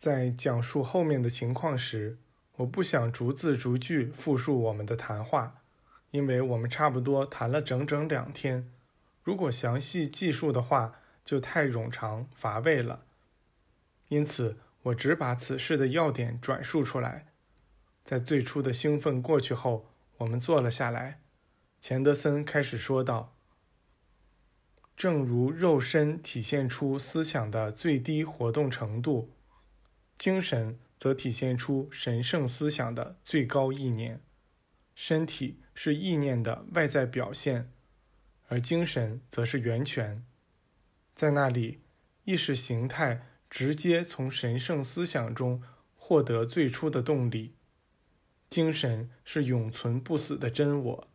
在讲述后面的情况时，我不想逐字逐句复述我们的谈话，因为我们差不多谈了整整两天。如果详细记述的话，就太冗长乏味了。因此，我只把此事的要点转述出来。在最初的兴奋过去后，我们坐了下来。钱德森开始说道：“正如肉身体现出思想的最低活动程度，精神。”则体现出神圣思想的最高意念。身体是意念的外在表现，而精神则是源泉。在那里，意识形态直接从神圣思想中获得最初的动力。精神是永存不死的真我，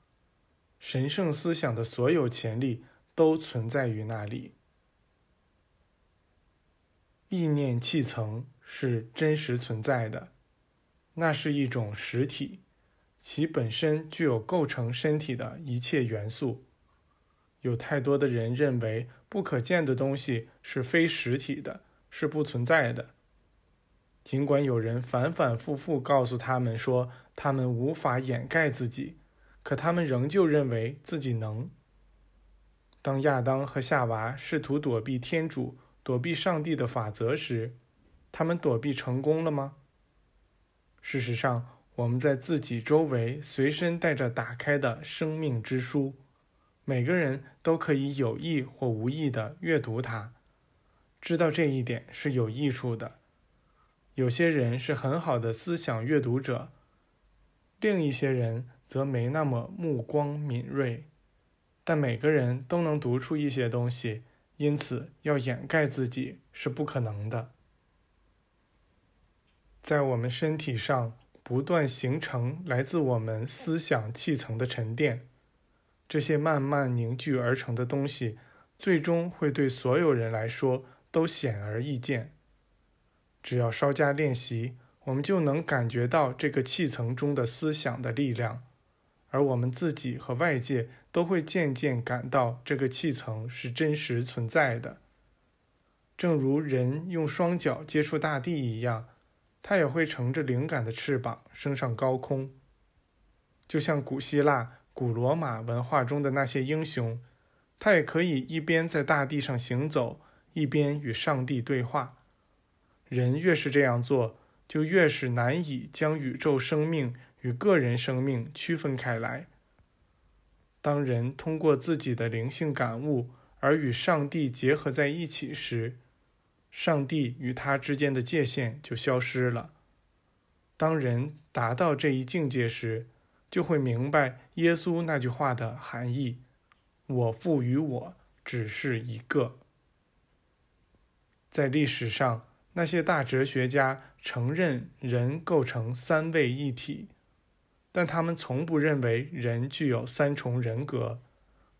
神圣思想的所有潜力都存在于那里。意念气层。是真实存在的，那是一种实体，其本身具有构成身体的一切元素。有太多的人认为不可见的东西是非实体的，是不存在的。尽管有人反反复复告诉他们说他们无法掩盖自己，可他们仍旧认为自己能。当亚当和夏娃试图躲避天主、躲避上帝的法则时，他们躲避成功了吗？事实上，我们在自己周围随身带着打开的生命之书，每个人都可以有意或无意地阅读它。知道这一点是有益处的。有些人是很好的思想阅读者，另一些人则没那么目光敏锐。但每个人都能读出一些东西，因此要掩盖自己是不可能的。在我们身体上不断形成来自我们思想气层的沉淀，这些慢慢凝聚而成的东西，最终会对所有人来说都显而易见。只要稍加练习，我们就能感觉到这个气层中的思想的力量，而我们自己和外界都会渐渐感到这个气层是真实存在的。正如人用双脚接触大地一样。它也会乘着灵感的翅膀升上高空，就像古希腊、古罗马文化中的那些英雄，他也可以一边在大地上行走，一边与上帝对话。人越是这样做，就越是难以将宇宙生命与个人生命区分开来。当人通过自己的灵性感悟而与上帝结合在一起时，上帝与他之间的界限就消失了。当人达到这一境界时，就会明白耶稣那句话的含义：“我父与我只是一个。”在历史上，那些大哲学家承认人构成三位一体，但他们从不认为人具有三重人格，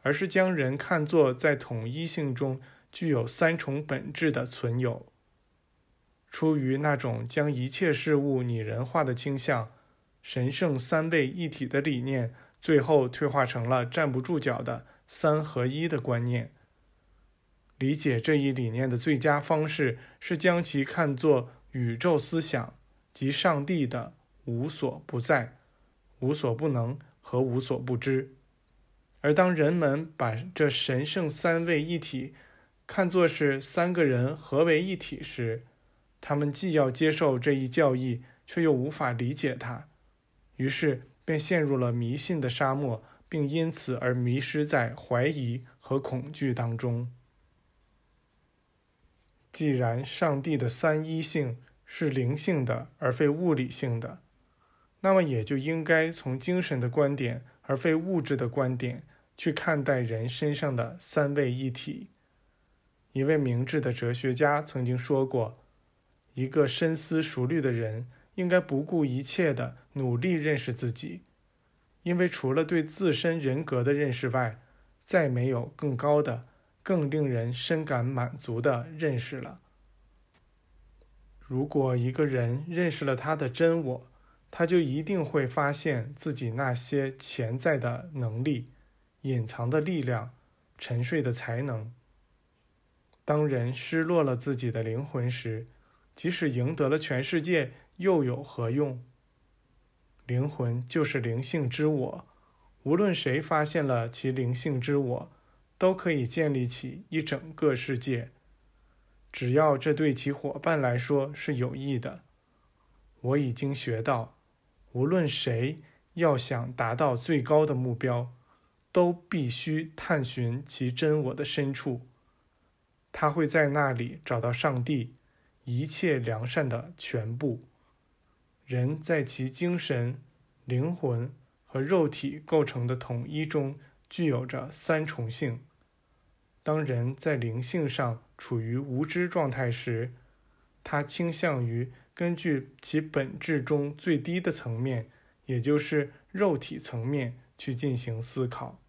而是将人看作在统一性中。具有三重本质的存有，出于那种将一切事物拟人化的倾向，神圣三位一体的理念最后退化成了站不住脚的三合一的观念。理解这一理念的最佳方式是将其看作宇宙思想及上帝的无所不在、无所不能和无所不知。而当人们把这神圣三位一体，看作是三个人合为一体时，他们既要接受这一教义，却又无法理解它，于是便陷入了迷信的沙漠，并因此而迷失在怀疑和恐惧当中。既然上帝的三一性是灵性的而非物理性的，那么也就应该从精神的观点而非物质的观点去看待人身上的三位一体。一位明智的哲学家曾经说过：“一个深思熟虑的人应该不顾一切地努力认识自己，因为除了对自身人格的认识外，再没有更高的、更令人深感满足的认识了。如果一个人认识了他的真我，他就一定会发现自己那些潜在的能力、隐藏的力量、沉睡的才能。”当人失落了自己的灵魂时，即使赢得了全世界，又有何用？灵魂就是灵性之我，无论谁发现了其灵性之我，都可以建立起一整个世界。只要这对其伙伴来说是有益的。我已经学到，无论谁要想达到最高的目标，都必须探寻其真我的深处。他会在那里找到上帝，一切良善的全部。人在其精神、灵魂和肉体构成的统一中，具有着三重性。当人在灵性上处于无知状态时，他倾向于根据其本质中最低的层面，也就是肉体层面去进行思考。